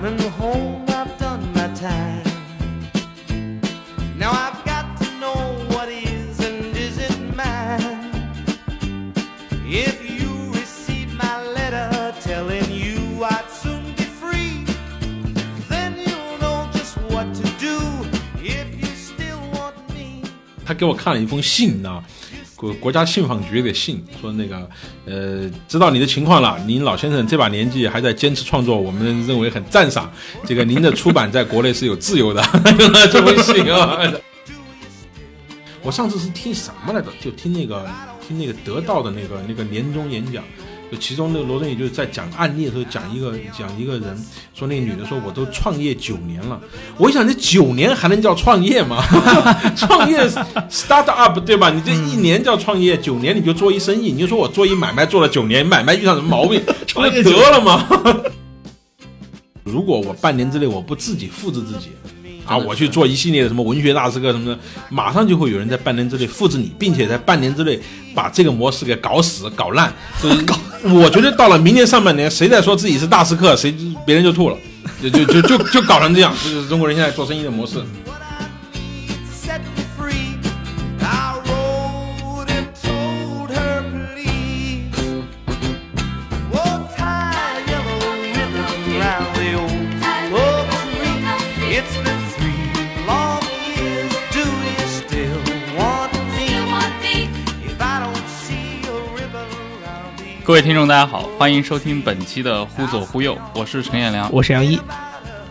coming home, I've done my time. Now I've got to know what is and isn't mine. If you receive my letter telling you I'd soon be free, then you'll know just what to do if you still want me. 他给我看了一封信呢， 国国家信访局的信，说那个呃，知道你的情况了，您老先生这把年纪还在坚持创作，我们认为很赞赏。这个您的出版在国内是有自由的，这封信啊。我上次是听什么来着？就听那个听那个得到的那个那个年终演讲，就其中那个罗振宇就是在讲案例的时候讲一个讲一个人，说那个女的说我都创业九年了，我一想这九年还能叫创业吗？创业 start up 对吧？你这一年叫创业，九年你就做一生意，你就说我做一买卖做了九年，买卖遇上什么毛病，不就得了吗？如果我半年之内我不自己复制自己。啊，我去做一系列的什么文学大师课什么的，马上就会有人在半年之内复制你，并且在半年之内把这个模式给搞死、搞烂。就是 我觉得到了明年上半年，谁再说自己是大师课，谁别人就吐了，就就就就就搞成这样，这就是中国人现在做生意的模式。各位听众，大家好，欢迎收听本期的《忽左忽右》，我是陈彦良。我是杨一，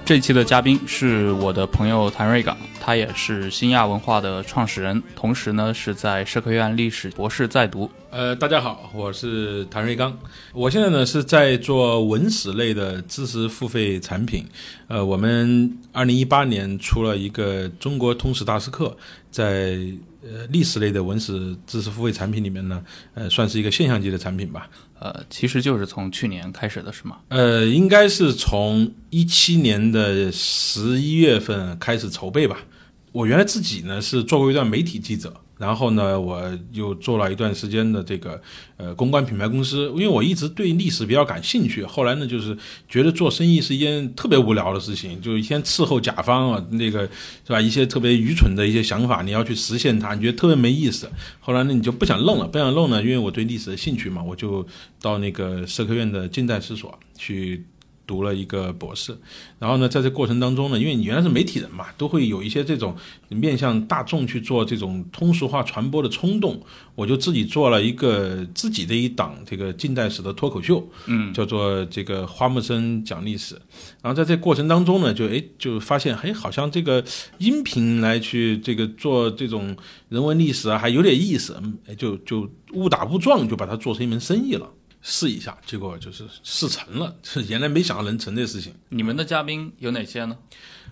这期的嘉宾是我的朋友谭瑞港，他也是新亚文化的创始人，同时呢是在社科院历史博士在读。呃，大家好，我是谭瑞刚，我现在呢是在做文史类的知识付费产品。呃，我们二零一八年出了一个中国通史大师课，在呃历史类的文史知识付费产品里面呢，呃，算是一个现象级的产品吧。呃，其实就是从去年开始的，是吗？呃，应该是从一七年的十一月份开始筹备吧。我原来自己呢是做过一段媒体记者，然后呢我又做了一段时间的这个呃公关品牌公司，因为我一直对历史比较感兴趣。后来呢就是觉得做生意是一件特别无聊的事情，就一天伺候甲方啊，那个是吧？一些特别愚蠢的一些想法，你要去实现它，你觉得特别没意思。后来呢你就不想弄了，不想弄呢，因为我对历史的兴趣嘛，我就到那个社科院的近代史所去。读了一个博士，然后呢，在这过程当中呢，因为你原来是媒体人嘛，都会有一些这种面向大众去做这种通俗化传播的冲动，我就自己做了一个自己的一档这个近代史的脱口秀，嗯，叫做这个花木生讲历史。然后在这过程当中呢，就哎就发现，哎，好像这个音频来去这个做这种人文历史啊，还有点意思，就就误打误撞就把它做成一门生意了。试一下，结果就是试成了，是 原来没想到能成这事情。你们的嘉宾有哪些呢？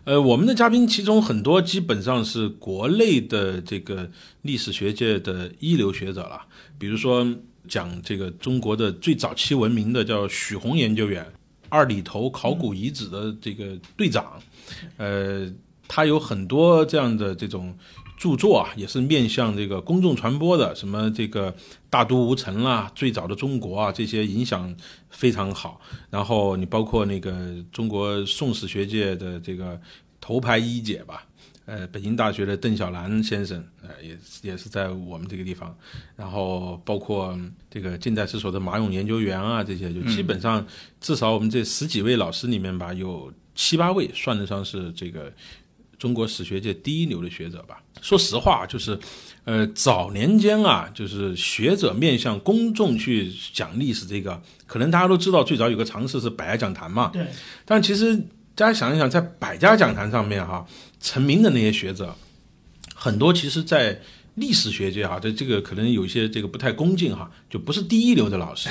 呃，我们的嘉宾其中很多基本上是国内的这个历史学界的一流学者了，比如说讲这个中国的最早期文明的叫许宏研究员，二里头考古遗址的这个队长，呃，他有很多这样的这种著作啊，也是面向这个公众传播的，什么这个大都无尘啦、最早的中国啊，这些影响非常好。然后你包括那个中国宋史学界的这个头牌一姐吧，呃，北京大学的邓小兰先生，呃，也也是在我们这个地方。然后包括这个近代史所的马勇研究员啊，这些就基本上至少我们这十几位老师里面吧，有七八位算得上是这个中国史学界第一流的学者吧。说实话，就是，呃，早年间啊，就是学者面向公众去讲历史，这个可能大家都知道，最早有个尝试是百家讲坛嘛。对。但其实大家想一想，在百家讲坛上面哈、成名的那些学者，很多其实在历史学界哈，这这个可能有一些这个不太恭敬哈，就不是第一流的老师。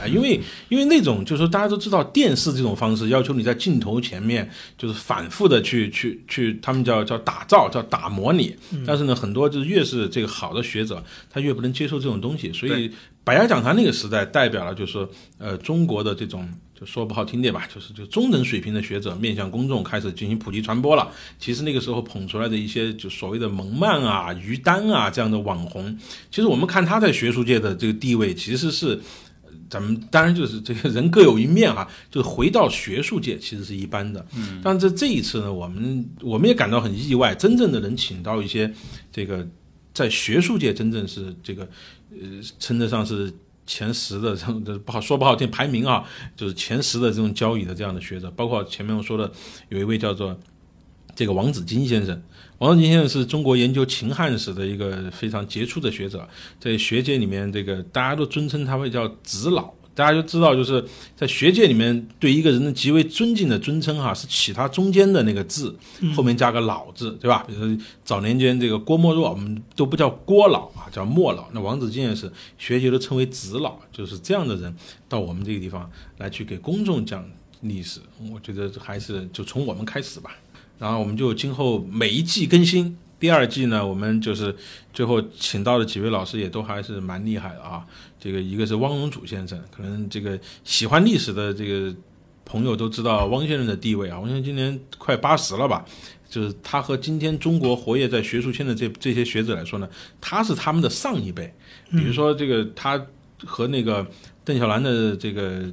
啊、因为因为那种就是说大家都知道电视这种方式要求你在镜头前面就是反复的去去去，他们叫叫打造叫打磨你，但是呢，很多就是越是这个好的学者，他越不能接受这种东西，所以百家讲坛那个时代代表了就是说呃中国的这种。就说不好听点吧，就是就中等水平的学者面向公众开始进行普及传播了。其实那个时候捧出来的一些就所谓的蒙曼啊、于丹啊这样的网红，其实我们看他在学术界的这个地位，其实是呃咱们当然就是这个人各有一面哈，就是回到学术界其实是一般的。嗯，但这这一次呢，我们我们也感到很意外，真正的能请到一些这个在学术界真正是这个呃称得上是前十的这种不好说不好听排名啊，就是前十的这种交易的这样的学者，包括前面我说的有一位叫做这个王子金先生。王子金先生是中国研究秦汉史的一个非常杰出的学者，在学界里面，这个大家都尊称他为叫子老。大家就知道，就是在学界里面对一个人的极为尊敬的尊称哈，是起他中间的那个字，后面加个老字，对吧？比如说早年间这个郭沫若，我们都不叫郭老啊，叫莫老。那王子敬也是学界都称为子老，就是这样的人到我们这个地方来去给公众讲历史，我觉得还是就从我们开始吧。然后我们就今后每一季更新，第二季呢，我们就是最后请到的几位老师也都还是蛮厉害的啊。这个一个是汪荣祖先生，可能这个喜欢历史的这个朋友都知道汪先生的地位啊。汪先生今年快八十了吧？就是他和今天中国活跃在学术圈的这这些学者来说呢，他是他们的上一辈。比如说这个他和那个邓小兰的这个。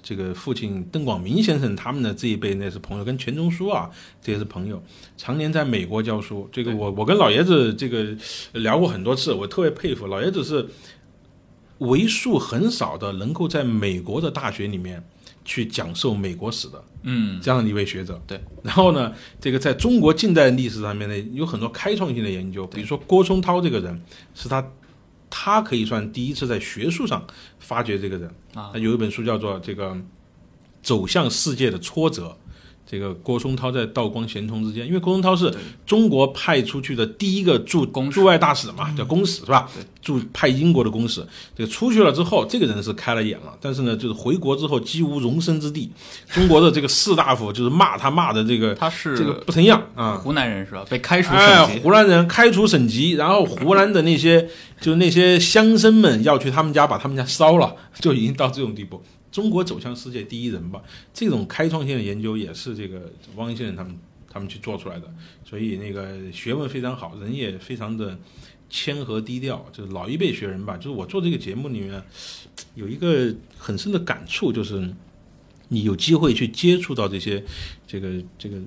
这个父亲邓广明先生他们的这一辈那是朋友，跟钱钟书啊这些是朋友，常年在美国教书。这个我我跟老爷子这个聊过很多次，我特别佩服老爷子是为数很少的能够在美国的大学里面去讲授美国史的，嗯，这样的一位学者。对，然后呢，这个在中国近代历史上面呢有很多开创性的研究，比如说郭松涛这个人是他。他可以算第一次在学术上发掘这个人啊，他有一本书叫做《这个走向世界的挫折》。这个郭松涛在道光、咸通之间，因为郭松涛是中国派出去的第一个驻驻外大使嘛，叫公使是吧？驻派英国的公使。这个出去了之后，这个人是开了眼了，但是呢，就是回国之后几无容身之地。中国的这个士大夫就是骂他骂的这个，他是这个不成样啊，湖南人是吧？被开除哎，省级。湖南人开除省级，然后湖南的那些就是那些乡绅们要去他们家把他们家烧了，就已经到这种地步。中国走向世界第一人吧，这种开创性的研究也是这个汪先生他们他们去做出来的，所以那个学问非常好，人也非常的谦和低调，就是老一辈学人吧。就是我做这个节目里面有一个很深的感触，就是你有机会去接触到这些这个这个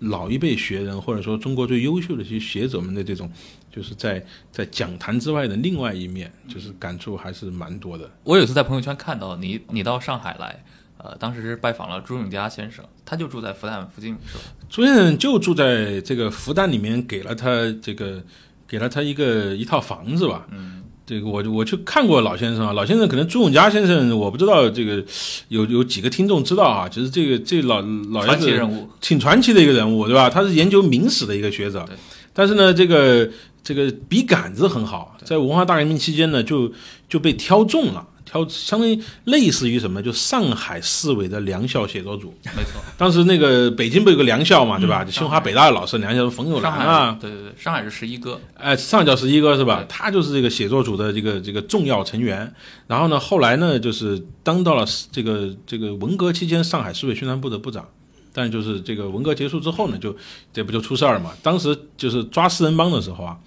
老一辈学人，或者说中国最优秀的这些学者们的这种。就是在在讲坛之外的另外一面，就是感触还是蛮多的。我有一次在朋友圈看到你，你到上海来，呃，当时是拜访了朱永嘉先生，他就住在复旦附近，是吧？朱先生就住在这个复旦里面，给了他这个给了他一个一套房子吧。嗯，这个我我去看过老先生啊，老先生可能朱永嘉先生我不知道这个有有几个听众知道啊，就是这个这老老爷子传奇人物，挺传奇的一个人物，对吧？他是研究明史的一个学者，但是呢，这个。这个笔杆子很好，在文化大革命期间呢，就就被挑中了，挑相当于类似于什么，就上海市委的良校写作组。没错，当时那个北京不有个良校嘛，对吧？就清华北大的老师良校冯友兰啊，对对对，上海是十一哥，哎，上叫十一哥是吧？他就是这个写作组的这个这个重要成员。然后呢，后来呢，就是当到了这个这个文革期间上海市委宣传部的部长。但就是这个文革结束之后呢，就这不就出事儿了嘛？当时就是抓四人帮的时候啊，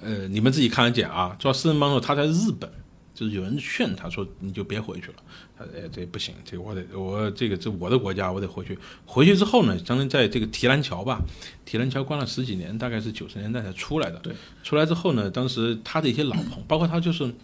呃，你们自己看得见啊。抓四人帮的时候，他在日本，就是有人劝他说：“你就别回去了。”他哎，这不行，这我得我这个这我的国家，我得回去。回去之后呢，相当于在这个提篮桥吧，提篮桥关了十几年，大概是九十年代才出来的。对，出来之后呢，当时他的一些老朋，包括他就是。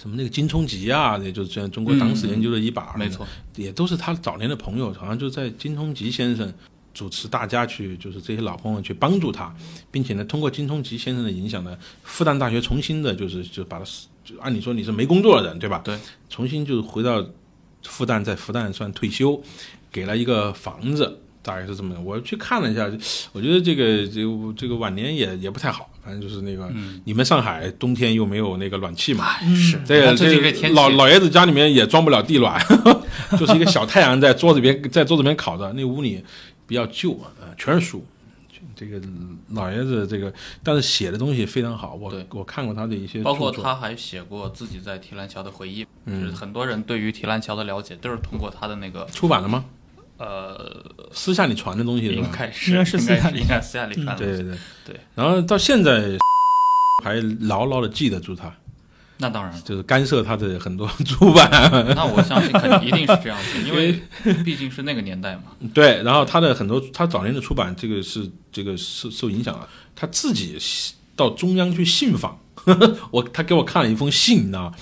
什么那个金冲吉啊，也就是中国党史研究的一把，没错，也都是他早年的朋友，好像就在金冲吉先生主持大家去，就是这些老朋友去帮助他，并且呢，通过金冲吉先生的影响呢，复旦大学重新的，就是就把他，就按理说你是没工作的人，对吧？对，重新就回到复旦，在复旦算退休，给了一个房子。大概是这么的，我去看了一下，我觉得这个这个这个晚年也也不太好，反正就是那个，你们上海冬天又没有那个暖气嘛，是。这个这个老老爷子家里面也装不了地暖，就是一个小太阳在桌子边在桌子边烤着，那屋里比较旧啊，全是书。这个老爷子这个，但是写的东西非常好，我我看过他的一些，包括他还写过自己在提篮桥的回忆，就是很多人对于提篮桥的了解都是通过他的那个出版了吗？呃，私下里传的东西应该是应该是私下里应该私下里传的。对对对。然后到现在还牢牢的记得住他，那当然，就是干涉他的很多出版。那我相信肯定一定是这样子，因为毕竟是那个年代嘛。对，然后他的很多他早年的出版，这个是这个受受影响了，他自己到中央去信访，我他给我看了一封信，你知道吗？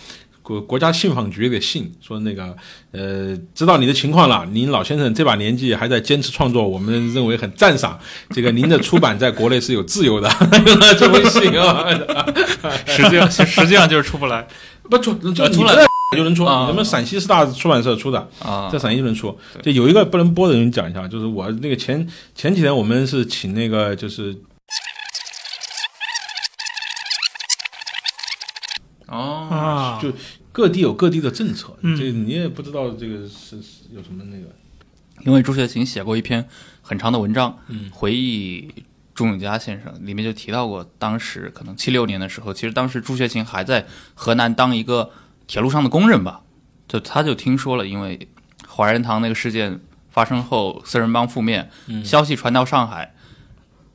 国国家信访局给信说那个呃，知道你的情况了，您老先生这把年纪还在坚持创作，我们认为很赞赏。这个您的出版在国内是有自由的，这封信啊，实际上实际上就是出不来。不出就呃出来就能出，啊。你们陕西师大出版社出的，啊。在陕西就能出。就有一个不能播的人讲一下，就是我那个前前几天我们是请那个就是哦，啊，就各地有各地的政策，嗯。这你也不知道这个是是有什么那个。因为朱学勤写过一篇很长的文章，嗯。回忆朱永嘉先生，里面就提到过，当时可能七六年的时候，其实当时朱学勤还在河南当一个铁路上的工人吧，就他就听说了，因为华仁堂那个事件发生后，四人帮覆灭，嗯。消息传到上海，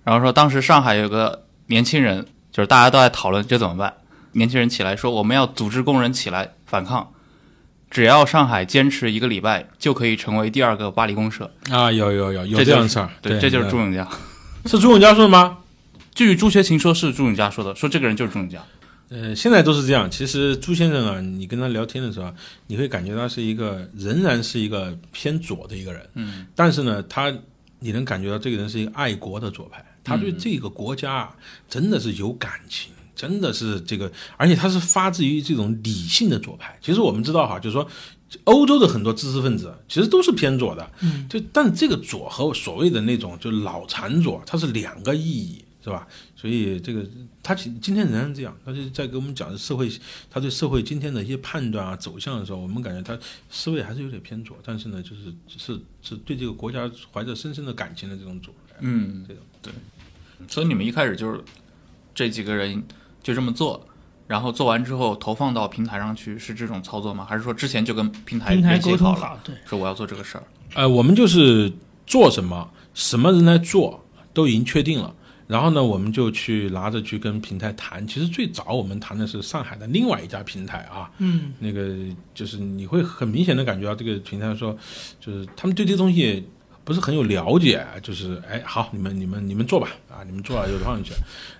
然后说当时上海有个年轻人，就是大家都在讨论这怎么办，年轻人起来说我们要组织工人起来反抗。只要上海坚持一个礼拜，就可以成为第二个巴黎公社。啊，有有有有这样的事儿，对，这就是朱嗯永嘉。是朱永嘉说的吗？据朱学勤说，是朱永嘉说的，说这个人就是朱永嘉。呃，现在都是这样。其实朱先生啊，你跟他聊天的时候，你会感觉他是一个仍然是一个偏左的一个人，嗯，但是呢，他你能感觉到这个人是一个爱国的左派，他对这个国家啊真的是有感情。真的是这个，而且他是发自于这种理性的左派。其实我们知道哈，就是说，欧洲的很多知识分子其实都是偏左的，嗯，就但这个左和所谓的那种就老残左，它是两个意义，是吧？所以这个他今今天仍然这样，他就在给我们讲社会，他对社会今天的一些判断啊走向的时候，我们感觉他思维还是有点偏左，但是呢，就是是是对这个国家怀着深深的感情的这种左。嗯，这种对。所以你们一开始就是这几个人就这么做，然后做完之后投放到平台上去，是这种操作吗？还是说之前就跟平台平台联系好了，沟通好，对，说我要做这个事儿？呃，我们就是做什么，什么人来做，都已经确定了。然后呢，我们就去拿着去跟平台谈。其实最早我们谈的是上海的另外一家平台啊，嗯，那个就是你会很明显的感觉到这个平台说，就是他们对这东西不是很有了解，就是哎好，你们你们你们做吧，啊你们做了就放进去。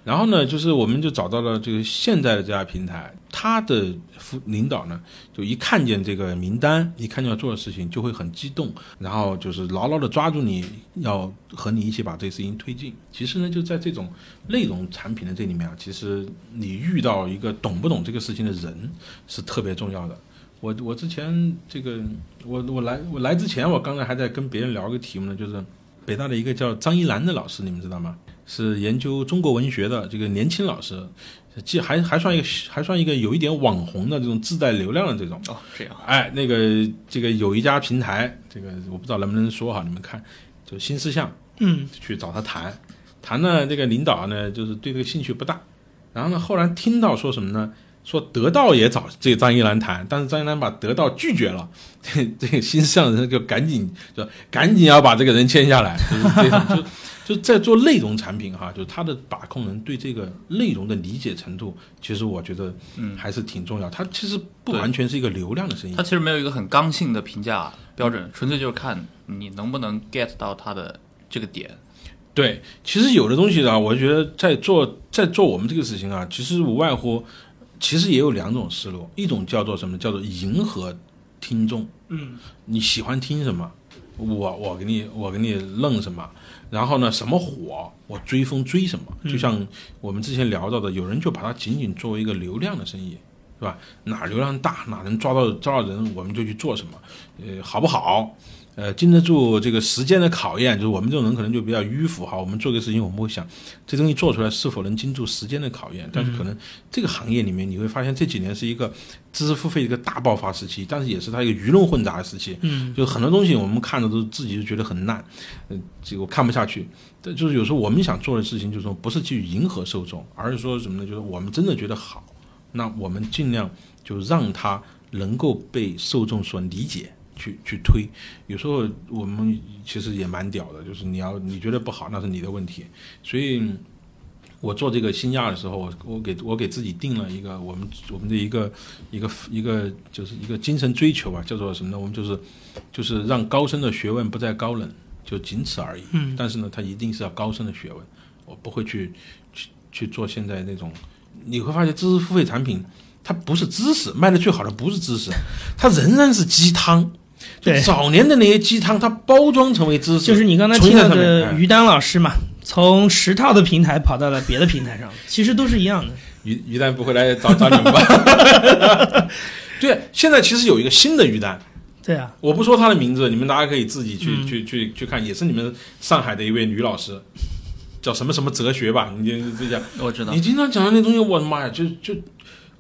然后呢，就是我们就找到了这个现在的这家平台，他的副领导呢，就一看见这个名单，一看见要做的事情，就会很激动，然后就是牢牢的抓住你，要和你一起把这个事情推进。其实呢，就在这种内容产品的这里面啊，其实你遇到一个懂不懂这个事情的人是特别重要的。我我之前这个我我来我来之前，我刚才还在跟别人聊个题目呢，就是北大的一个叫张一兰的老师，你们知道吗？是研究中国文学的这个年轻老师，既还还算一个还算一个有一点网红的这种自带流量的这种。哦，这样，哎，那个这个有一家平台，这个我不知道能不能说哈，你们看，就新思象嗯，去找他谈，谈呢这个领导呢就是对这个兴趣不大，然后呢后来听到说什么呢？说得到也找这个张一兰谈，但是张一兰把得到拒绝了，这这个新上的人就赶紧就赶紧要把这个人签下来，就是这种就。就在做内容产品哈，就是他的把控人对这个内容的理解程度，其实我觉得嗯还是挺重要。他其实不完全是一个流量的生意他，其实没有一个很刚性的评价标准，纯粹就是看你能不能 get 到他的这个点。对，其实有的东西啊，我觉得在做在做我们这个事情啊，其实无外乎，其实也有两种思路，一种叫做什么，叫做迎合听众，嗯，你喜欢听什么，我我给你我给你弄什么，然后呢，什么火我追风追什么，就像我们之前聊到的，有人就把它仅仅作为一个流量的生意，是吧？哪流量大，哪能抓到抓到人，我们就去做什么，呃，好不好？呃，经得住这个时间的考验，就是我们这种人可能就比较迂腐哈。我们做个事情，我们会想这东西做出来是否能经住时间的考验。但是可能这个行业里面，你会发现这几年是一个知识付费一个大爆发时期，但是也是它一个鱼龙混杂的时期。嗯，就很多东西我们看的都自己就觉得很烂，嗯、这个我看不下去。但就是有时候我们想做的事情，就是说不是去迎合受众，而是说什么呢？就是我们真的觉得好，那我们尽量就让它能够被受众所理解。去去推，有时候我们其实也蛮屌的，就是你要你觉得不好，那是你的问题。所以我做这个新亚的时候，我我给我给自己定了一个我们我们的一个一个一个就是一个精神追求吧，叫做什么呢？我们就是就是让高深的学问不再高冷，就仅此而已。嗯但是呢，它一定是要高深的学问，我不会去去去做现在那种。你会发现，知识付费产品它不是知识，卖的最好的不是知识，它仍然是鸡汤。就对早年的那些鸡汤，它包装成为知识，就是你刚才提到的于丹老师嘛，从十套的平台跑到了别的平台上，其实都是一样的。于于丹不会来找找你们吧？对，现在其实有一个新的于丹，对啊，我不说他的名字，你们大家可以自己去、嗯去去去看，也是你们上海的一位女老师，叫什么什么哲学吧？你就这样，我知道你，经常讲的那东西，我的妈呀，就就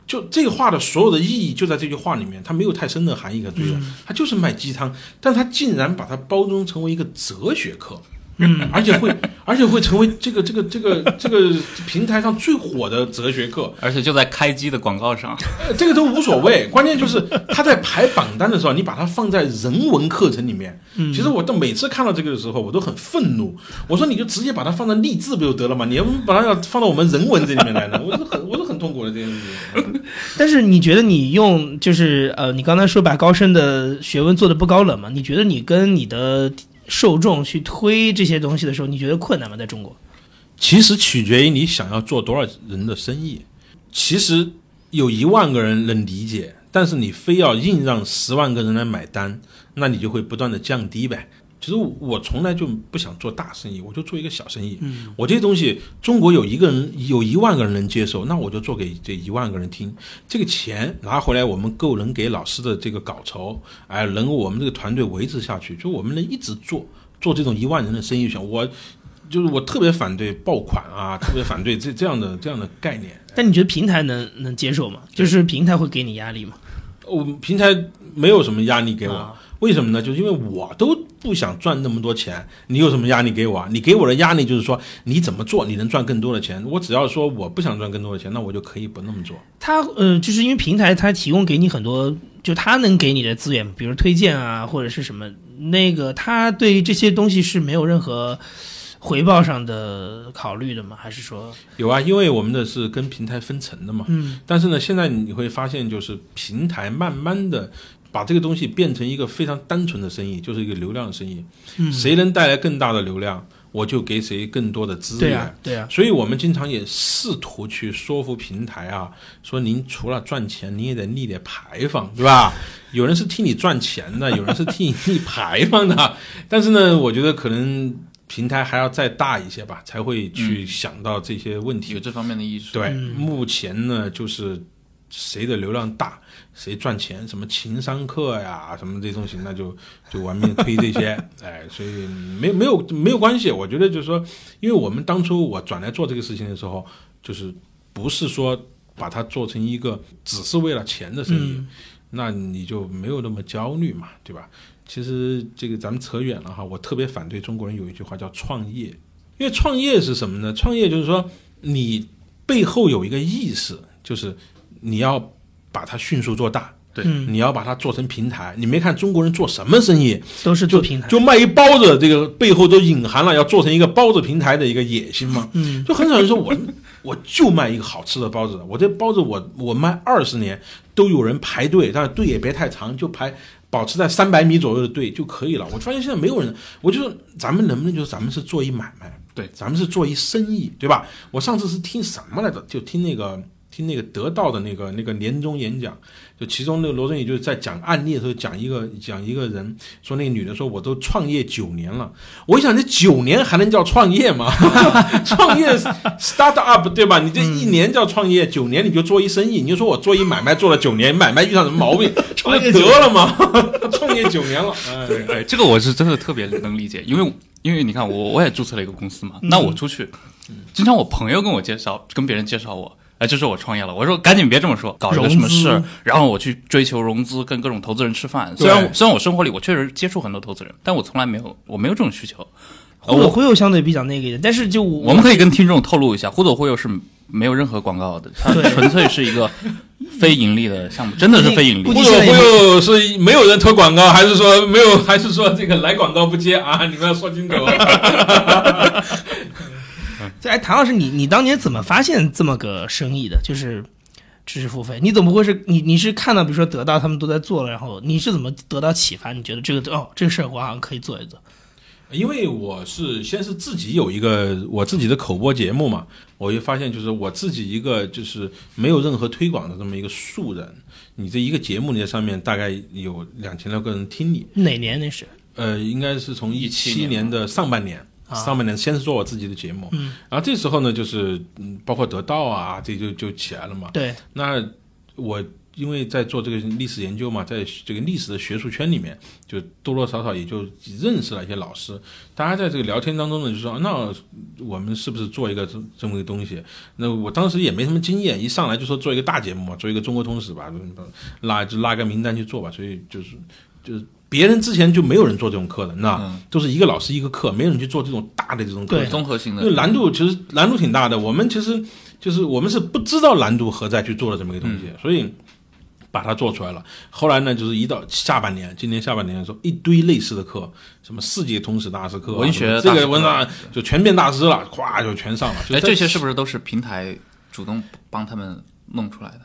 就这个话的所有的意义就在这句话里面，它没有太深的含义可追求，它就是卖鸡汤，但它竟然把它包装成为一个哲学课。嗯，而且会，而且会成为这个这个这个这个平台上最火的哲学课，而且就在开机的广告上，呃这个都无所谓，关键就是他在排榜单的时候，你把它放在人文课程里面。嗯其实我都每次看到这个的时候，我都很愤怒。我说你就直接把它放在励志不就得了吗？你要不把它要放到我们人文这里面来呢？我是很我是很痛苦的这件事情。但是你觉得你用就是呃，你刚才说把高深的学问做的不高冷嘛？你觉得你跟你的受众去推这些东西的时候，你觉得困难吗？在中国？其实取决于你想要做多少人的生意。其实有一万个人能理解，但是你非要硬让十万个人来买单，那你就会不断的降低呗。其实我从来就不想做大生意，我就做一个小生意。嗯，我这些东西，中国有一个人有一万个人能接受，那我就做给这一万个人听。这个钱拿回来，我们够能给老师的这个稿酬，哎，能够我们这个团队维持下去，就我们能一直做做这种一万人的生意。我就是我特别反对爆款啊，特别反对这这样的这样的概念。但你觉得平台能能接受吗？就是平台会给你压力吗？我们平台没有什么压力给我，啊为什么呢？就是因为我都不想赚那么多钱，你有什么压力给我啊？你给我的压力就是说你怎么做你能赚更多的钱。我只要说我不想赚更多的钱，那我就可以不那么做。他呃，就是因为平台它提供给你很多，就他能给你的资源，比如推荐啊，或者是什么，那个他对于这些东西是没有任何回报上的考虑的吗？还是说，有啊，因为我们的是跟平台分层的嘛。嗯但是呢，现在你会发现，就是平台慢慢的把这个东西变成一个非常单纯的生意，就是一个流量的生意。嗯，谁能带来更大的流量，我就给谁更多的资源。对啊对啊，所以我们经常也试图去说服平台啊，说您除了赚钱，您也得立点牌坊，对吧？有人是替你赚钱的，有人是替你立牌坊的。但是呢，我觉得可能平台还要再大一些吧，才会去想到这些问题。有这方面的意识。对，嗯目前呢，就是谁的流量大，谁赚钱，什么情商课呀，什么这东西，那就就玩命推这些，哎，所以没没有没有关系。我觉得就是说，因为我们当初我转来做这个事情的时候，就是不是说把它做成一个只是为了钱的生意，嗯那你就没有那么焦虑嘛，对吧？其实这个咱们扯远了哈，我特别反对中国人有一句话叫创业，因为创业是什么呢？创业就是说你背后有一个意识，就是你要把它迅速做大，对嗯，你要把它做成平台。你没看中国人做什么生意，都是做平台，就卖一包子，这个背后都隐含了要做成一个包子平台的一个野心嘛？嗯就很少人说我 我就卖一个好吃的包子，我这包子我我卖二十年都有人排队，但是队也别太长，就排保持在三百米左右的队就可以了。我发现现在没有人，我就说咱们能不能就是咱们是做一买卖，对，咱们是做一生意，对吧？我上次是听什么来着？就听那个听那个得到的那个那个年终演讲，就其中那个罗振宇就是在讲案例的时候讲一个讲一个人说那个女的说我都创业九年了，我一想这九年还能叫创业吗？创业 start up 对吧？你这一年叫创业，九年你就做一生意，你就说我做一买卖做了九年，买卖遇上什么毛病，创业得了吗？创业九年了，哎，对，哎，这个我是真的特别能理解，因为因为你看我我也注册了一个公司嘛，那我出去，经常我朋友跟我介绍，跟别人介绍我。哎，这是我创业了。我说赶紧别这么说，搞一个什么事，然后我去追求融资，跟各种投资人吃饭。虽然虽然我生活里我确实接触很多投资人，但我从来没有我没有这种需求。忽悠忽悠相对比较那个一点，但是就我我们可以跟听众透露一下，忽左忽右是没有任何广告的，它纯粹是一个非盈利的项目，真的是非盈利估。忽计现在悠忽悠是没有人投广告，还是说没有？还是说这个来广告不接啊？你们要说清楚。哎，谭老师，你你当年怎么发现这么个生意的？就是知识付费，你总不会是你你是看到比如说得到他们都在做了，然后你是怎么得到启发？你觉得这个哦，这个事儿我好像可以做一做。因为我是先是自己有一个我自己的口播节目嘛，我就发现就是我自己一个就是没有任何推广的这么一个素人，你这一个节目你在上面大概有两千多个人听你，哪年那是？呃，应该是从一七年年的上半年，啊上半年先是做我自己的节目，嗯，然后这时候呢，就是嗯，包括得到啊，这就就起来了嘛。对，那我因为在做这个历史研究嘛，在这个历史的学术圈里面，就多多少少也就认识了一些老师。大家在这个聊天当中呢，就说那我们是不是做一个这这么一个东西？那我当时也没什么经验，一上来就说做一个大节目嘛，做一个中国通史吧，拉就拉个名单去做吧。所以就是就是别人之前就没有人做这种课的，那、嗯都是一个老师一个课，没有人去做这种大的这种课对。综合性的因为难度其实难度挺大的，我们其实就是我们是不知道难度何在去做了这么一个东西，所以把它做出来了。后来呢，就是一到下半年，今年下半年的时候，一堆类似的课，什么世界通史大师课啊、文学这个文章就全变大师了，咵就全上了。就哎，这些是不是都是平台主动帮他们弄出来的？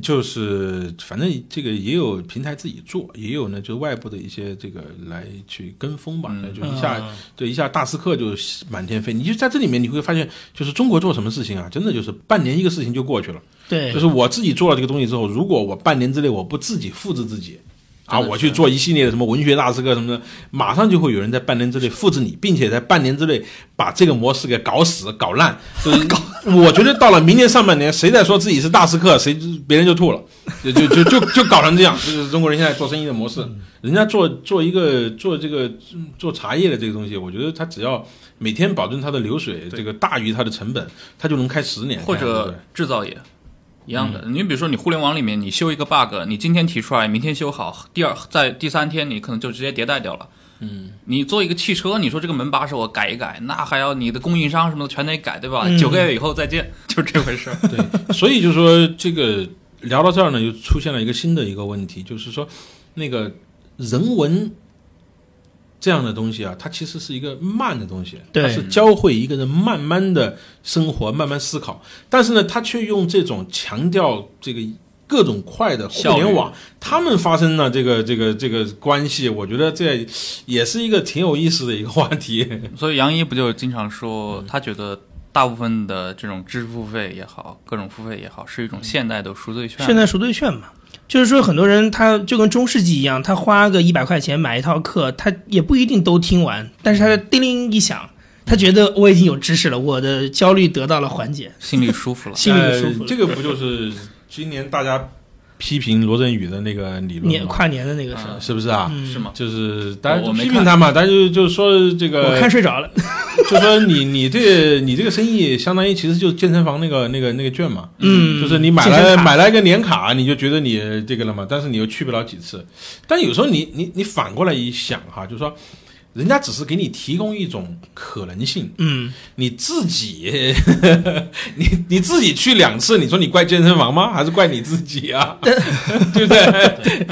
就是反正这个也有平台自己做，也有呢就外部的一些这个来去跟风吧，嗯就一下、嗯对一下大斯客就满天飞。你就在这里面你会发现，就是中国做什么事情啊，真的就是半年一个事情就过去了。对，就是我自己做了这个东西之后，如果我半年之内我不自己复制自己。啊，我去做一系列的什么文学大师课什么的，马上就会有人在半年之内复制你，并且在半年之内把这个模式给搞死、搞烂。就是 我觉得到了明年上半年，谁再说自己是大师课，谁别人就吐了，就就就就就搞成这样。这就是中国人现在做生意的模式。人家做做一个做这个嗯做茶叶的这个东西，我觉得他只要每天保证他的流水这个大于他的成本，他就能开十年，或者制造业一样的。嗯你比如说，你互联网里面你修一个 bug，你今天提出来，明天修好，第二在第三天你可能就直接迭代掉了。嗯，你做一个汽车，你说这个门把手我改一改，那还要你的供应商什么的全得改，对吧？嗯九个月以后再见，就这回事儿。对，所以就说这个聊到这儿呢，又出现了一个新的一个问题，就是说那个人文这样的东西啊，它其实是一个慢的东西，对它是教会一个人慢慢的生活、慢慢思考，但是呢，他却用这种强调这个。各种快的互联网，他们发生了这个这个这个关系，我觉得这也是一个挺有意思的一个话题。所以杨一不就经常说，嗯他觉得大部分的这种知识付费也好，各种付费也好，是一种现代的赎罪券。现代赎罪券嘛，就是说很多人他就跟中世纪一样，他花个一百块钱买一套课，他也不一定都听完，但是他叮铃一响，他觉得我已经有知识了，我的焦虑得到了缓解，心里舒服了。心里舒服了。呃。这个不就是今年大家批评罗振宇的那个理论吗？年跨年的那个时候，是不是啊？嗯是吗？就是大我批评他嘛，但是就是说这个，我看睡着了。就说你 你这你这个生意相当于其实就是健身房那个那个那个券嘛，嗯，就是你买了买了一个年卡，你就觉得你这个了嘛，但是你又去不了几次。但有时候你你你反过来一想哈，就是说。人家只是给你提供一种可能性，嗯，你自己，你你自己去两次，你说你怪健身房吗？还是怪你自己啊？对不对？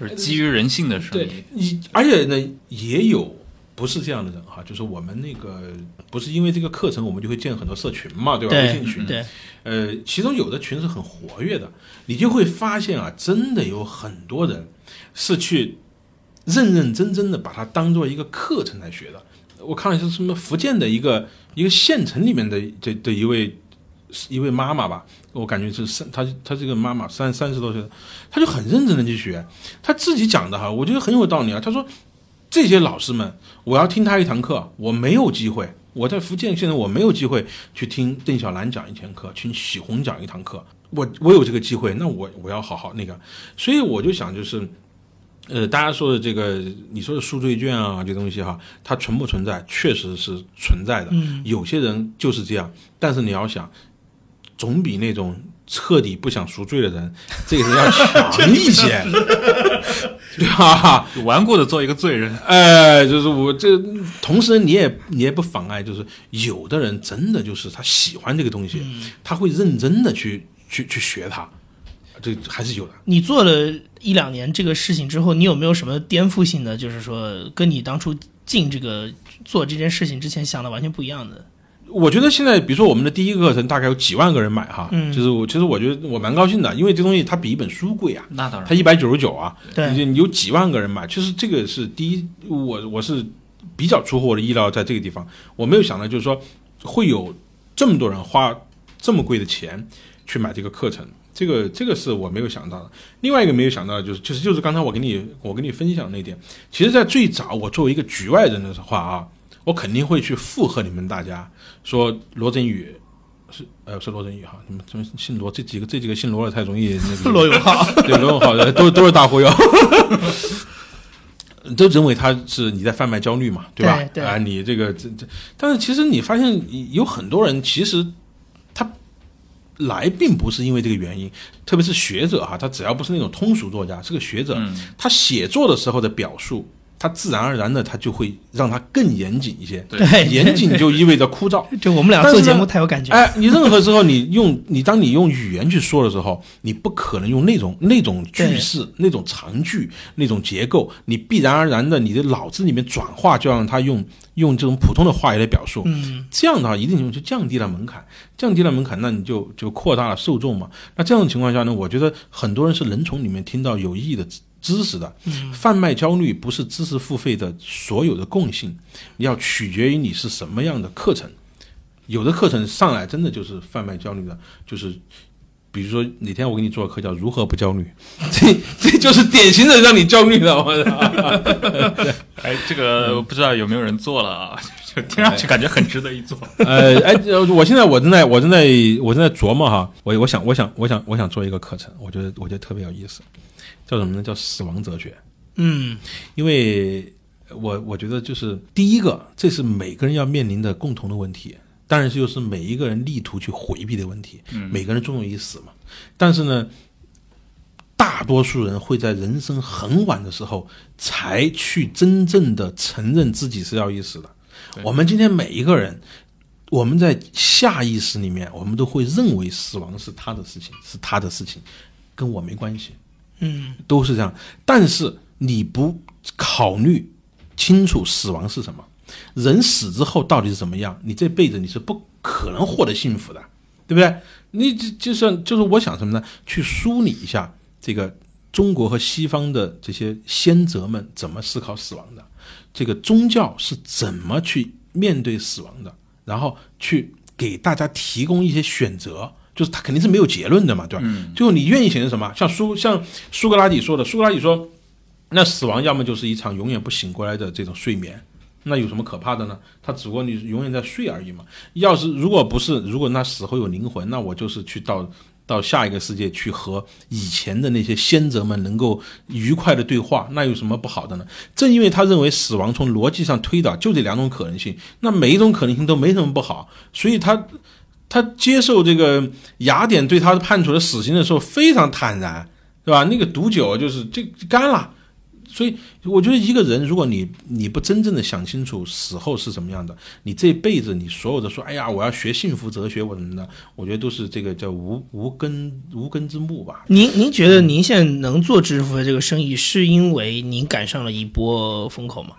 就是基于人性的事对。，你而且呢，也有不是这样的人哈，就是我们那个不是因为这个课程，我们就会建很多社群嘛，对吧？微信群，对，呃，其中有的群是很活跃的，你就会发现啊，真的有很多人是去认认真真的把它当做一个课程来学的。我看了是什么福建的一个一个县城里面的的的一位一位妈妈吧，我感觉是三，她她这个妈妈三三十多岁，她就很认真的去学，她自己讲的哈，我觉得很有道理啊。她说这些老师们，我要听他一堂课，我没有机会。我在福建现在我没有机会去听邓小兰讲一堂课，听许宏讲一堂课。我我有这个机会，那我我要好好那个。所以我就想，就是呃，大家说的这个，你说的赎罪券啊，这东西哈，它存不存在？确实是存在的。嗯，有些人就是这样，但是你要想，总比那种彻底不想赎罪的人，这个人要强一些，对吧？顽固的做一个罪人，哎，就是我这，同时你也你也不妨碍，就是有的人真的就是他喜欢这个东西，他会认真的去去去学它，这还是有的。你做了一两年这个事情之后，你有没有什么颠覆性的？就是说，跟你当初进这个做这件事情之前想的完全不一样的？我觉得现在，比如说我们的第一个课程大概有几万个人买哈，嗯就是我其实我觉得我蛮高兴的，因为这东西它比一本书贵啊，那当然它，一百九十九啊，对你你有几万个人买，其实这个是第一，我我是比较出乎我的意料，在这个地方，我没有想到就是说会有这么多人花这么贵的钱去买这个课程，这个这个是我没有想到的。另外一个没有想到的就是就是就是刚才我给你我跟你分享那一点，其实，在最早我作为一个局外人的话啊，我肯定会去附和你们大家说罗振宇。是呃是罗振宇哈，你们怎么姓罗？这几个这几个姓罗的太容易那个 罗永浩，对，罗永浩的都都是大忽悠，都认为他是你在贩卖焦虑嘛，对吧？对对啊，你这个这这，但是其实你发现有很多人其实他来并不是因为这个原因，特别是学者哈，他只要不是那种通俗作家，是个学者，嗯他写作的时候的表述。他自然而然的，它就会让它更严谨一些。对对 严谨就意味着枯燥。就我们俩做节目太有感觉。哎，你任何时候你用你当你用语言去说的时候，你不可能用那种那种句式、那种长句、那种结构，你必然而然的你的脑子里面转化，就让它用用这种普通的话语来表述。嗯，这样的话，一定程度就降低了门槛，降低了门槛，那你就就扩大了受众嘛。那这样的情况下呢，我觉得很多人是能从里面听到有意义的知知识的。贩卖焦虑不是知识付费的所有的共性，要取决于你是什么样的课程。有的课程上来真的就是贩卖焦虑的，就是比如说哪天我给你做个课叫如何不焦虑，这这就是典型的让你焦虑的。我操！哎，这个不知道有没有人做了啊？就听上去感觉很值得一做。呃，哎，呃我现在我正在我正在我正在琢磨哈，我我想我想我想我想做一个课程，我觉得我觉得特别有意思，叫什么呢？叫死亡哲学。嗯，因为我我觉得就是第一个，这是每个人要面临的共同的问题，当然是就是每一个人力图去回避的问题。嗯每个人终有一死嘛。但是呢，大多数人会在人生很晚的时候才去真正的承认自己是要一死的。我们今天每一个人。我们在下意识里面，我们都会认为死亡是他的事情，是他的事情，跟我没关系。嗯，都是这样。但是你不考虑清楚死亡是什么，人死之后到底是怎么样，你这辈子你是不可能获得幸福的，对不对？你就就是就是我想什么呢？去梳理一下这个中国和西方的这些先哲们怎么思考死亡的，这个宗教是怎么去面对死亡的，然后去给大家提供一些选择。就是他肯定是没有结论的嘛，对吧？嗯最后你愿意选择什么？像苏像苏格拉底说的，苏格拉底说，那死亡要么就是一场永远不醒过来的这种睡眠，那有什么可怕的呢？他只不过你永远在睡而已嘛。要是如果不是，如果那死后有灵魂，那我就是去到到下一个世界去和以前的那些先哲们能够愉快的对话，那有什么不好的呢？正因为他认为死亡从逻辑上推导就这两种可能性，那每一种可能性都没什么不好，所以他。他接受这个雅典对他的判处的死刑的时候非常坦然，对吧？那个毒酒就是这干了，所以我觉得一个人，如果你你不真正的想清楚死后是什么样的，你这辈子你所有的说，哎呀，我要学幸福哲学，我什么的，我觉得都是这个叫无无根无根之木吧。您您觉得您现在能做知识付费这个生意，是因为您赶上了一波风口吗？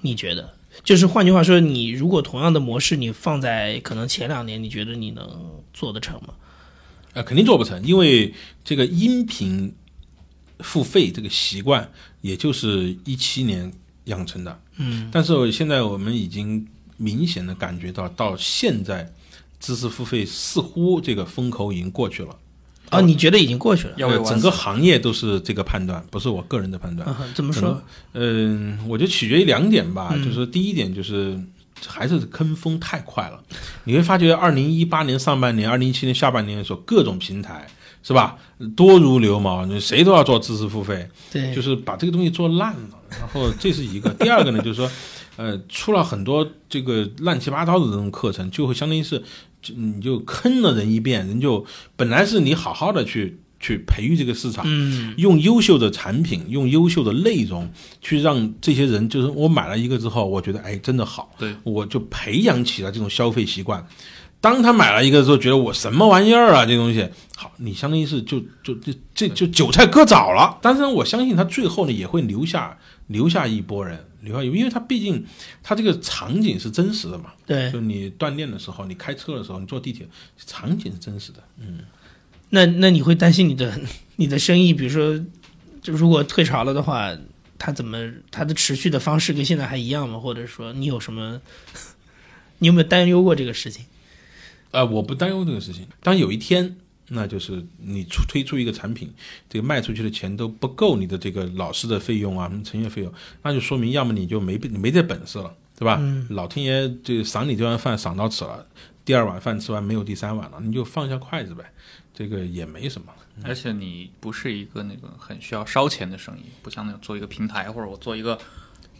你觉得？就是换句话说，你如果同样的模式，你放在可能前两年，你觉得你能做得成吗？呃，肯定做不成，因为这个音频付费这个习惯，也就是一七年养成的。嗯，但是现在我们已经明显的感觉到，到现在知识付费似乎这个风口已经过去了。哦，你觉得已经过去了？要整个行业都是这个判断，不是我个人的判断。怎么说？嗯，我觉得取决于两点吧，嗯就是第一点就是还是坑风太快了。你会发觉，二零一八年上半年、二零一七年下半年的时候，各种平台是吧，多如牛毛，谁都要做知识付费，对，就是把这个东西做烂了。然后这是一个，第二个呢，就是说，呃，出了很多这个乱七八糟的这种课程，就会相当于是，就你就坑了人一遍，人就本来是你好好的去去培育这个市场，嗯。用优秀的产品，用优秀的内容，去让这些人，就是我买了一个之后，我觉得哎真的好，对，我就培养起了这种消费习惯。当他买了一个之后，觉得我什么玩意儿啊，这东西。好，你相当于是就就就这就韭菜割早了。但是，我相信他最后呢也会留下留下一波人，留下一，因为它毕竟它这个场景是真实的嘛，对就，你锻炼的时候，你开车的时候，你坐地铁，场景是真实的。嗯那那你会担心你的 你的生意，比如说，就如果退潮了的话，它怎么它的持续的方式跟现在还一样吗？或者说你有什么，你有没有担忧过这个事情？呃，我不担忧这个事情。当有一天，那就是你出推出一个产品，这个卖出去的钱都不够你的这个老师的费用啊，什么成员费用，那就说明要么你就没你没这本事了，对吧？老天爷这赏你这碗饭赏到此了，第二碗饭吃完没有第三碗了，你就放下筷子呗，这个也没什么。而且你不是一个那个很需要烧钱的生意，不像那种做一个平台或者我做一个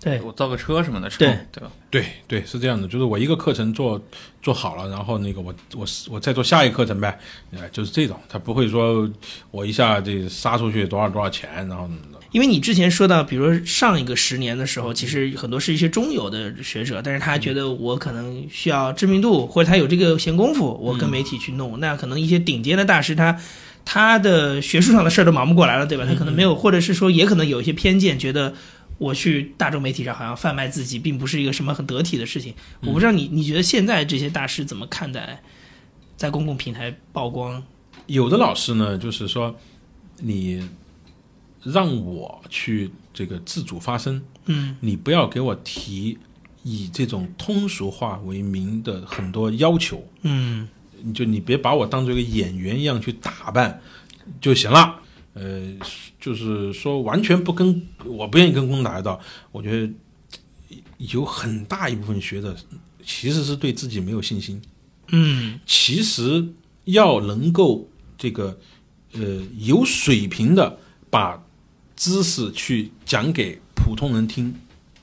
对。我造个车什么的，对。对吧？对对，是这样的，就是我一个课程做做好了，然后那个我我我再做下一个课程呗，哎，就是这种，他不会说我一下这杀出去多少多少钱，然后因为你之前说到，比如说上一个十年的时候，其实很多是一些中游的学者，但是他觉得我可能需要知名度，或者他有这个闲工夫，我跟媒体去弄。那可能一些顶尖的大师，他他的学术上的事儿都忙不过来了，对吧？他可能没有，或者是说也可能有一些偏见，觉得我去大众媒体上好像贩卖自己，并不是一个什么很得体的事情。我不知道你你觉得现在这些大师怎么看待在公共平台曝光？有的老师呢，就是说你让我去这个自主发声，嗯你不要给我提以这种通俗化为名的很多要求，嗯你就你别把我当做一个演员一样去打扮就行了。呃，就是说完全不跟我不愿意跟公众打交道，我觉得有很大一部分学者其实是对自己没有信心。嗯其实要能够这个呃有水平的把知识去讲给普通人听，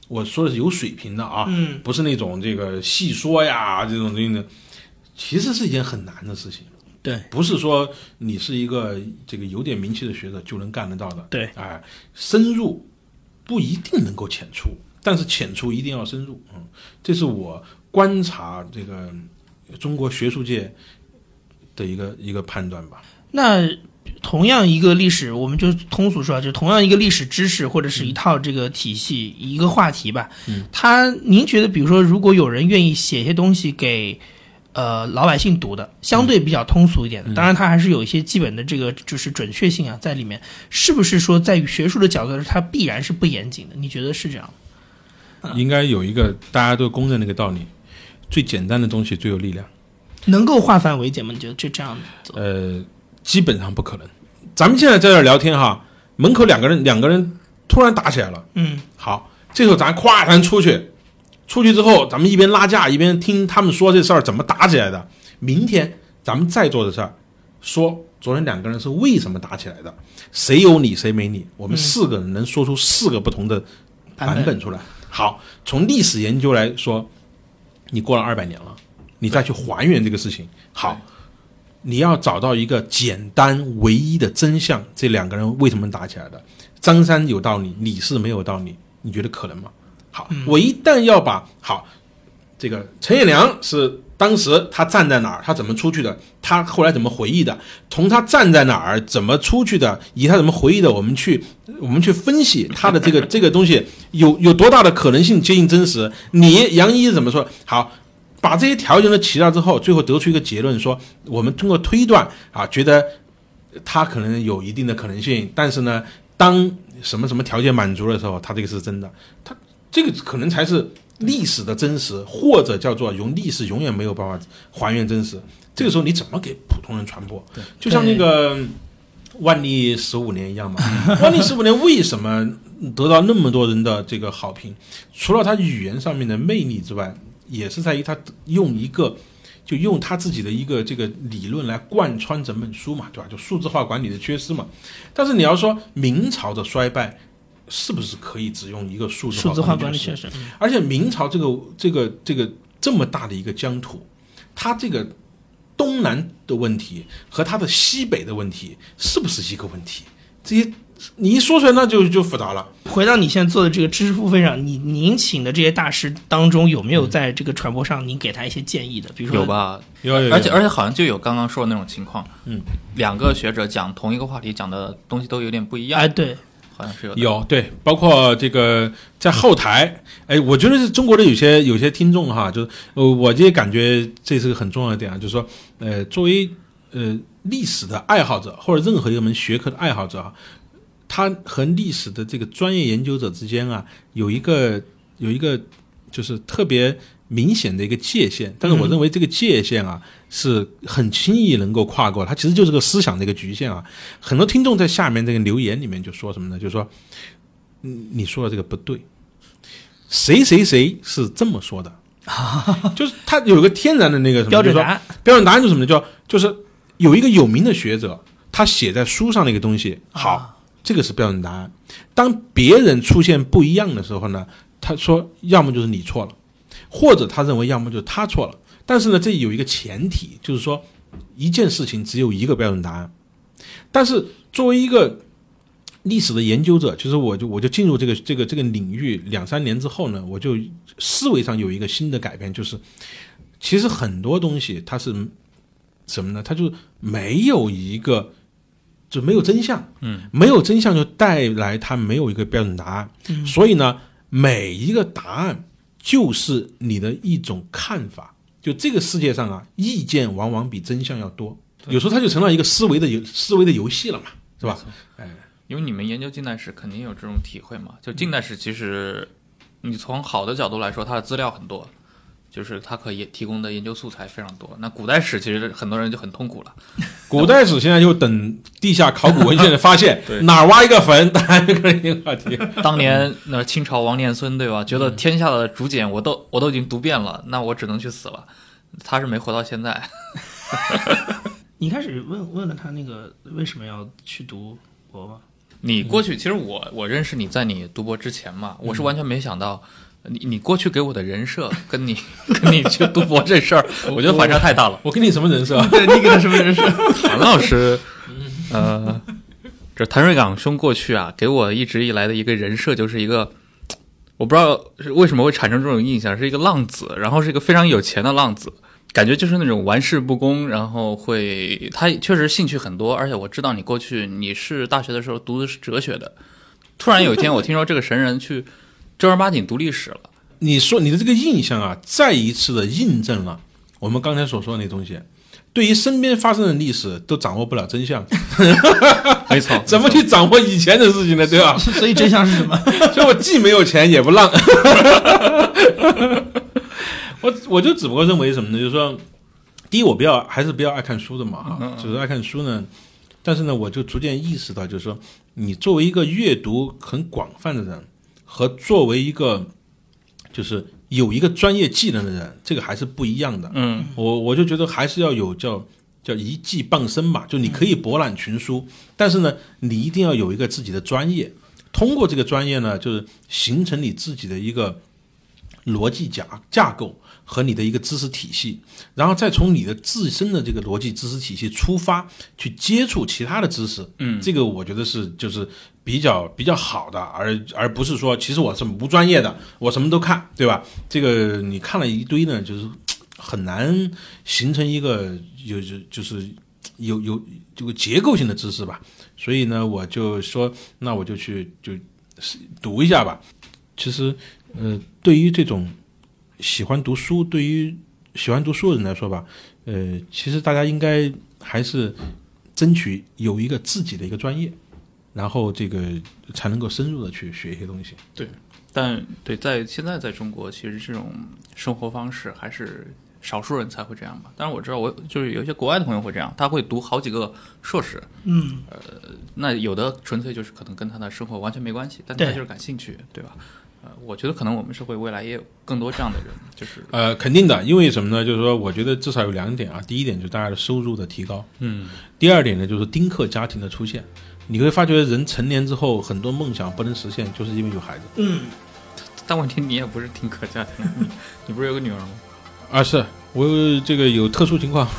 我说的是有水平的啊，嗯不是那种这个细说呀这种东西的，其实是一件很难的事情，对不是说你是一个这个有点名气的学者就能干得到的。对，哎，深入不一定能够浅出，但是浅出一定要深入。嗯，这是我观察这个中国学术界的一个一个判断吧。那同样一个历史，我们就通俗说啊，就同样一个历史知识或者是一套这个体系、一个话题吧。嗯，他您觉得，比如说，如果有人愿意写一些东西给呃老百姓读的，相对比较通俗一点的，当然它还是有一些基本的这个就是准确性啊在里面，是不是说在于学术的角度，它必然是不严谨的？你觉得是这样？应该有一个大家都公认的一个道理：最简单的东西最有力量。能够化繁为简吗？你觉得就这样走？呃，基本上不可能。咱们现在在这儿聊天哈，门口两个人两个人突然打起来了。嗯好，这时候咱咵咱出去，出去之后咱们一边拉架一边听他们说这事儿怎么打起来的。明天咱们再做的事儿，说昨天两个人是为什么打起来的，谁有理谁没理，我们四个人能说出四个不同的版本出来。好，从历史研究来说，你过了二百年了，你再去还原这个事情，好。你要找到一个简单唯一的真相，这两个人为什么打起来的？张三有道理，李四没有道理，你觉得可能吗？好，我一旦要把好这个陈也良是当时他站在哪儿，他怎么出去的，他后来怎么回忆的，从他站在哪儿怎么出去的，以及他怎么回忆的，我们去我们去分析他的这个 这个东西有有多大的可能性接近真实。你杨一怎么说？好。把这些条件都齐了之后，最后得出一个结论，说我们通过推断啊，觉得他可能有一定的可能性，但是呢，当什么什么条件满足的时候，他这个是真的，它这个可能才是历史的真实，或者叫做用历史永远没有办法还原真实。这个时候你怎么给普通人传播？就像那个万历十五年一样嘛。万历十五年为什么得到那么多人的这个好评？除了他语言上面的魅力之外，也是在于他用一个。就用他自己的一个这个理论来贯穿整本书嘛，对吧？就数字化管理的缺失嘛。但是你要说明朝的衰败，是不是可以只用一个数字数字化管？理确实，而且明朝这个这个这个这么大的一个疆土，它这个东南的问题和它的西北的问题是不是一个问题？这些你一说出来，那就就复杂了。回到你现在做的这个知识付费上，你您请的这些大师当中，有没有在这个传播上您给他一些建议的？比如说有？吧？有有有而且而且好像就有刚刚说的那种情况，嗯，两个学者讲同一个话题，讲的东西都有点不一样。哎，对，有。对，包括这个在后台，哎，我觉得是中国的有些有些听众哈，就是呃，我也感觉这是个很重要的点啊，就是说，呃，作为呃历史的爱好者或者任何一门学科的爱好者啊，他和历史的这个专业研究者之间啊，有一个有一个就是特别明显的一个界限，但是我认为这个界限啊是很轻易能够跨过，它其实就是个思想的一个局限啊。很多听众在下面这个留言里面就说什么呢？就说，嗯，你说的这个不对，谁谁谁是这么说的，就是他有个天然的那个什么标准答案，标准答案就是什么呢？叫就是有一个有名的学者，他写在书上的一个东西，好，啊这个是标准答案。当别人出现不一样的时候呢，他说要么就是你错了，或者他认为要么就是他错了。但是呢，这有一个前提，就是说一件事情只有一个标准答案。但是作为一个历史的研究者，其实我就我就进入这个这个这个领域两三年之后呢，我就思维上有一个新的改变，就是其实很多东西它是什么呢？它就没有一个就没有真相，嗯，没有真相就带来它没有一个标准答案，所以呢，每一个答案就是你的一种看法。就这个世界上啊，意见往往比真相要多，有时候它就成了一个思维的游思维的游戏了嘛，是吧？哎因为你们研究近代史，肯定有这种体会嘛。就近代史，其实你从好的角度来说，它的资料很多，就是它可以提供的研究素材非常多。那古代史其实很多人就很痛苦了，古代史现在就等地下考古文献的发现对，哪儿挖一个坟，大家就可以一个话题。当年那清朝王念孙对吧？觉得天下的竹简我都我都已经读遍了，那我只能去死了。他是没活到现在，你开始问问了他那个为什么要去读博吗？你过去其实我我认识你在你读博之前嘛，我是完全没想到。你你过去给我的人设跟你跟你去读博这事儿，我觉得反差太大了。我跟你什么人设？对你给他什么人设？谭老师，呃，这谭瑞岗兄过去啊，给我一直以来的一个人设就是一个，我不知道是为什么会产生这种印象，是一个浪子，然后是一个非常有钱的浪子，感觉就是那种玩世不恭，然后会他确实兴趣很多，而且我知道你过去你是大学的时候读的是哲学的，突然有一天我听说这个神人去正儿八经读历史了。你说你的这个印象啊，再一次的印证了我们刚才所说的那东西。对于身边发生的历史，都掌握不了真相，没错，怎么去掌握以前的事情呢？对吧？所以真相是什么？所以我既没有钱，也不浪。我我就只不过认为什么呢？就是说，第一，我比较还是比较爱看书的嘛，哈，就是爱看书呢。但是呢，我就逐渐意识到，就是说，你作为一个阅读很广泛的人，和作为一个就是有一个专业技能的人，这个还是不一样的。嗯，我我就觉得还是要有叫叫一技傍身吧，就你可以博览群书，但是呢，你一定要有一个自己的专业，通过这个专业呢，就是形成你自己的一个逻辑架架构和你的一个知识体系，然后再从你的自身的这个逻辑知识体系出发，去接触其他的知识。嗯这个我觉得是就是比较比较好的，而而不是说其实我是无专业的，我什么都看，对吧？这个你看了一堆呢，就是 很难形成一个有就就是有有这个结构性的知识吧。所以呢，我就说，那我就去就读一下吧。其实，呃，对于这种喜欢读书，对于喜欢读书的人来说吧，呃，其实大家应该还是争取有一个自己的一个专业，然后这个才能够深入的去学一些东西。对但对，在现在在中国，其实这种生活方式还是少数人才会这样吧。但是我知道，我就是有一些国外的朋友会这样，他会读好几个硕士。嗯，呃那有的纯粹就是可能跟他的生活完全没关系，但他就是感兴趣，对吧？呃，我觉得可能我们社会未来也有更多这样的人，就是呃，肯定的，因为什么呢？就是说，我觉得至少有两点啊。第一点就是大家的收入的提高，嗯，第二点呢，就是丁克家庭的出现。你会发觉，人成年之后，很多梦想不能实现，就是因为有孩子。嗯，但问题你也不是挺可家庭，你你不是有个女儿吗？啊，是我有这个有特殊情况。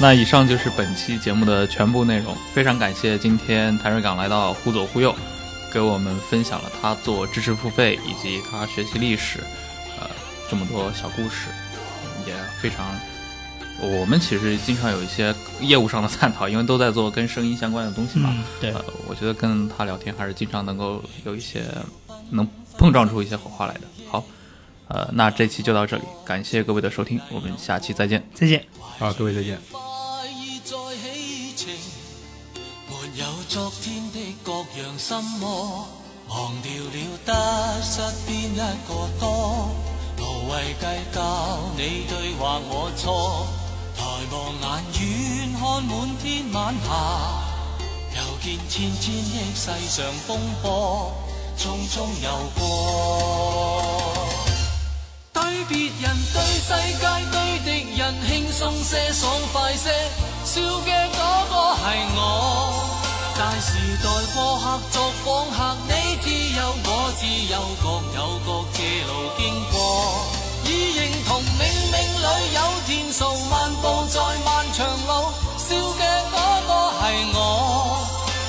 那以上就是本期节目的全部内容，非常感谢今天谭瑞岗来到忽左忽右，给我们分享了他做知识付费以及他学习历史，呃，这么多小故事，也非常。我们其实经常有一些业务上的探讨，因为都在做跟声音相关的东西嘛。嗯，对呃，我觉得跟他聊天还是经常能够有一些能碰撞出一些火花来的。好，呃，那这期就到这里，感谢各位的收听，我们下期再见。再见。好，各位再见。昨天的各樣心魔，忘掉了得失邊一個多，無謂計較你對或我錯，抬望眼遠看滿天晚霞，又見千千億世上風波，匆匆遊過。對別人、對世界、對敵人輕鬆些、爽快些，笑嘅嗰個係我。大時代過客作訪客，你自由我自由，各有各借路經過。已認同冥冥裏有天數，漫步在漫長路，笑嘅嗰個係我。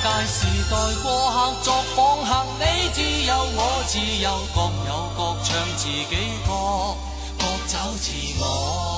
大時代過客作訪客，你自由我自由，各有各唱自己歌，各走自我。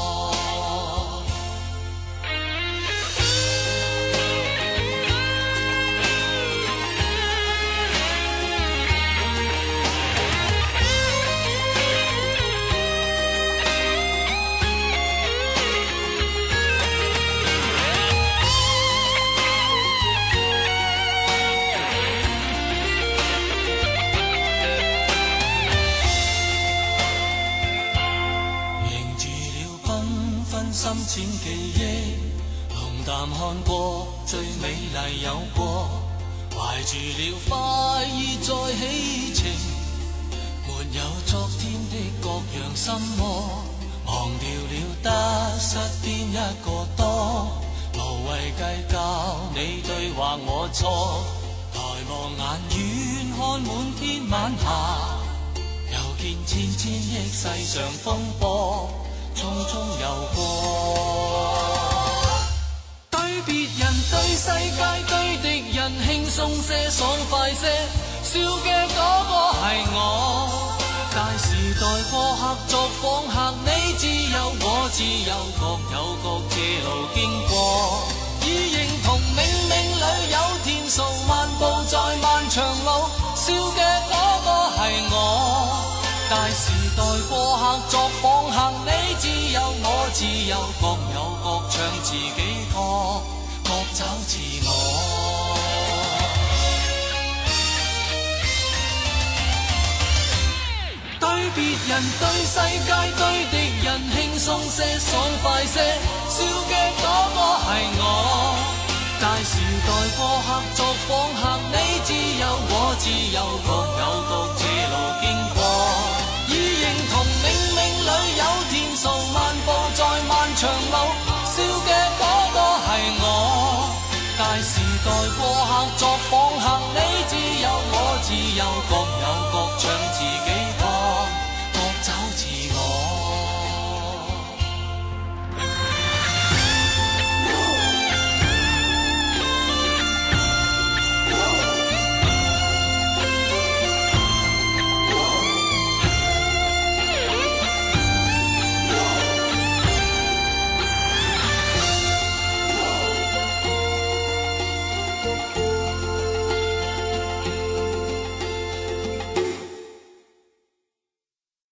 作訪客，你自由我自由，各有各唱自己歌，各找自我。对别人、对世界、对敌人轻松些、爽快些，笑嘅嗰個係我。大时代过客作訪客，你自由我自由，各有各自路长路，笑嘅嗰个系我。大时代过客作访客，你自由，我自由。